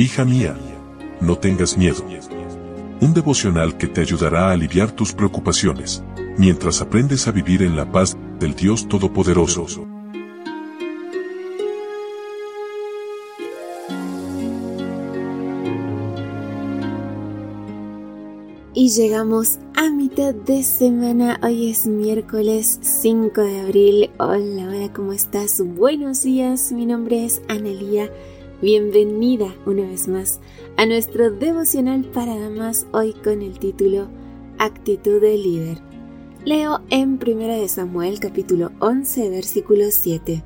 Hija mía, no tengas miedo. Un devocional que te ayudará a aliviar tus preocupaciones, mientras aprendes a vivir en la paz del Dios Todopoderoso. Y llegamos a mitad de semana, hoy es miércoles 5 de abril. Hola, hola, ¿cómo estás? Buenos días, mi nombre es Analía Bienvenida una vez más a nuestro devocional para damas hoy con el título Actitud de líder. Leo en 1 Samuel capítulo 11 versículo 7.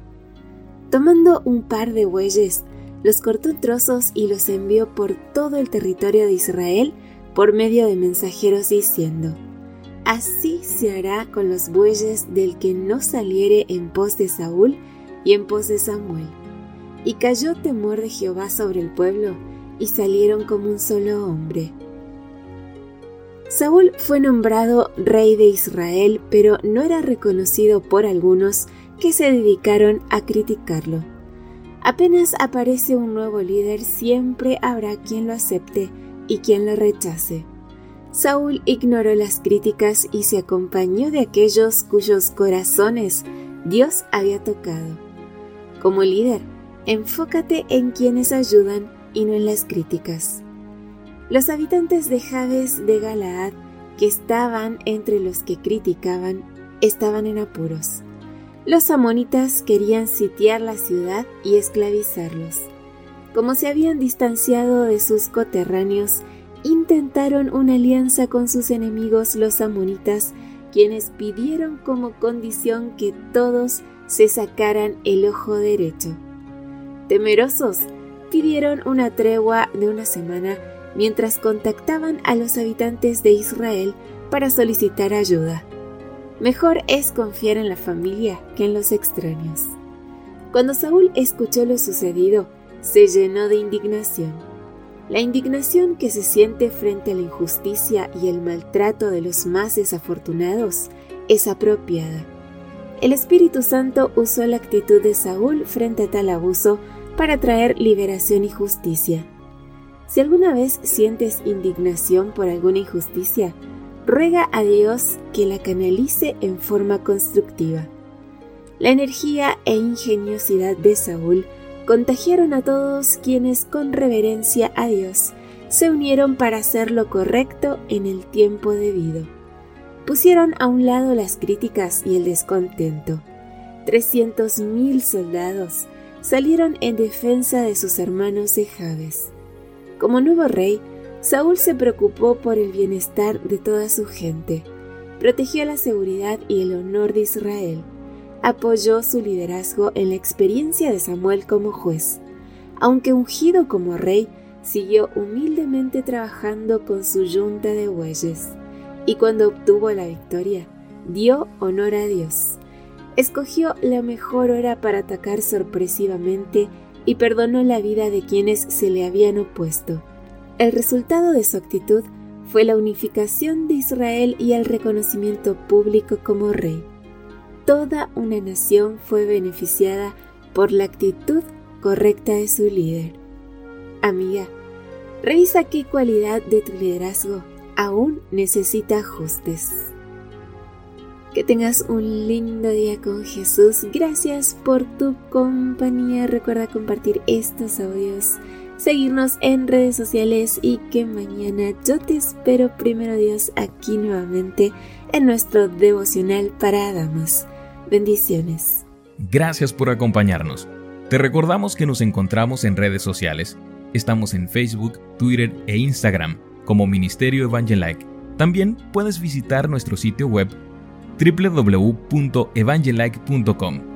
Tomando un par de bueyes, los cortó en trozos y los envió por todo el territorio de Israel por medio de mensajeros diciendo, Así se hará con los bueyes del que no saliere en pos de Saúl y en pos de Samuel y cayó temor de Jehová sobre el pueblo, y salieron como un solo hombre. Saúl fue nombrado rey de Israel, pero no era reconocido por algunos que se dedicaron a criticarlo. Apenas aparece un nuevo líder, siempre habrá quien lo acepte y quien lo rechace. Saúl ignoró las críticas y se acompañó de aquellos cuyos corazones Dios había tocado. Como líder, Enfócate en quienes ayudan y no en las críticas. Los habitantes de Jabes de Galaad, que estaban entre los que criticaban, estaban en apuros. Los amonitas querían sitiar la ciudad y esclavizarlos. Como se habían distanciado de sus coterráneos, intentaron una alianza con sus enemigos los amonitas, quienes pidieron como condición que todos se sacaran el ojo derecho. Temerosos, pidieron una tregua de una semana mientras contactaban a los habitantes de Israel para solicitar ayuda. Mejor es confiar en la familia que en los extraños. Cuando Saúl escuchó lo sucedido, se llenó de indignación. La indignación que se siente frente a la injusticia y el maltrato de los más desafortunados es apropiada. El Espíritu Santo usó la actitud de Saúl frente a tal abuso para traer liberación y justicia. Si alguna vez sientes indignación por alguna injusticia, ruega a Dios que la canalice en forma constructiva. La energía e ingeniosidad de Saúl contagiaron a todos quienes con reverencia a Dios se unieron para hacer lo correcto en el tiempo debido. Pusieron a un lado las críticas y el descontento. Trescientos mil soldados salieron en defensa de sus hermanos de Jabes. Como nuevo rey, Saúl se preocupó por el bienestar de toda su gente, protegió la seguridad y el honor de Israel, apoyó su liderazgo en la experiencia de Samuel como juez. Aunque ungido como rey, siguió humildemente trabajando con su yunta de bueyes, y cuando obtuvo la victoria, dio honor a Dios escogió la mejor hora para atacar sorpresivamente y perdonó la vida de quienes se le habían opuesto. El resultado de su actitud fue la unificación de Israel y el reconocimiento público como rey. Toda una nación fue beneficiada por la actitud correcta de su líder. Amiga, revisa qué cualidad de tu liderazgo aún necesita ajustes. Que tengas un lindo día con Jesús. Gracias por tu compañía. Recuerda compartir estos audios, seguirnos en redes sociales y que mañana yo te espero primero Dios aquí nuevamente en nuestro devocional para damas. Bendiciones. Gracias por acompañarnos. Te recordamos que nos encontramos en redes sociales. Estamos en Facebook, Twitter e Instagram como Ministerio Evangelike. También puedes visitar nuestro sitio web www.evangelike.com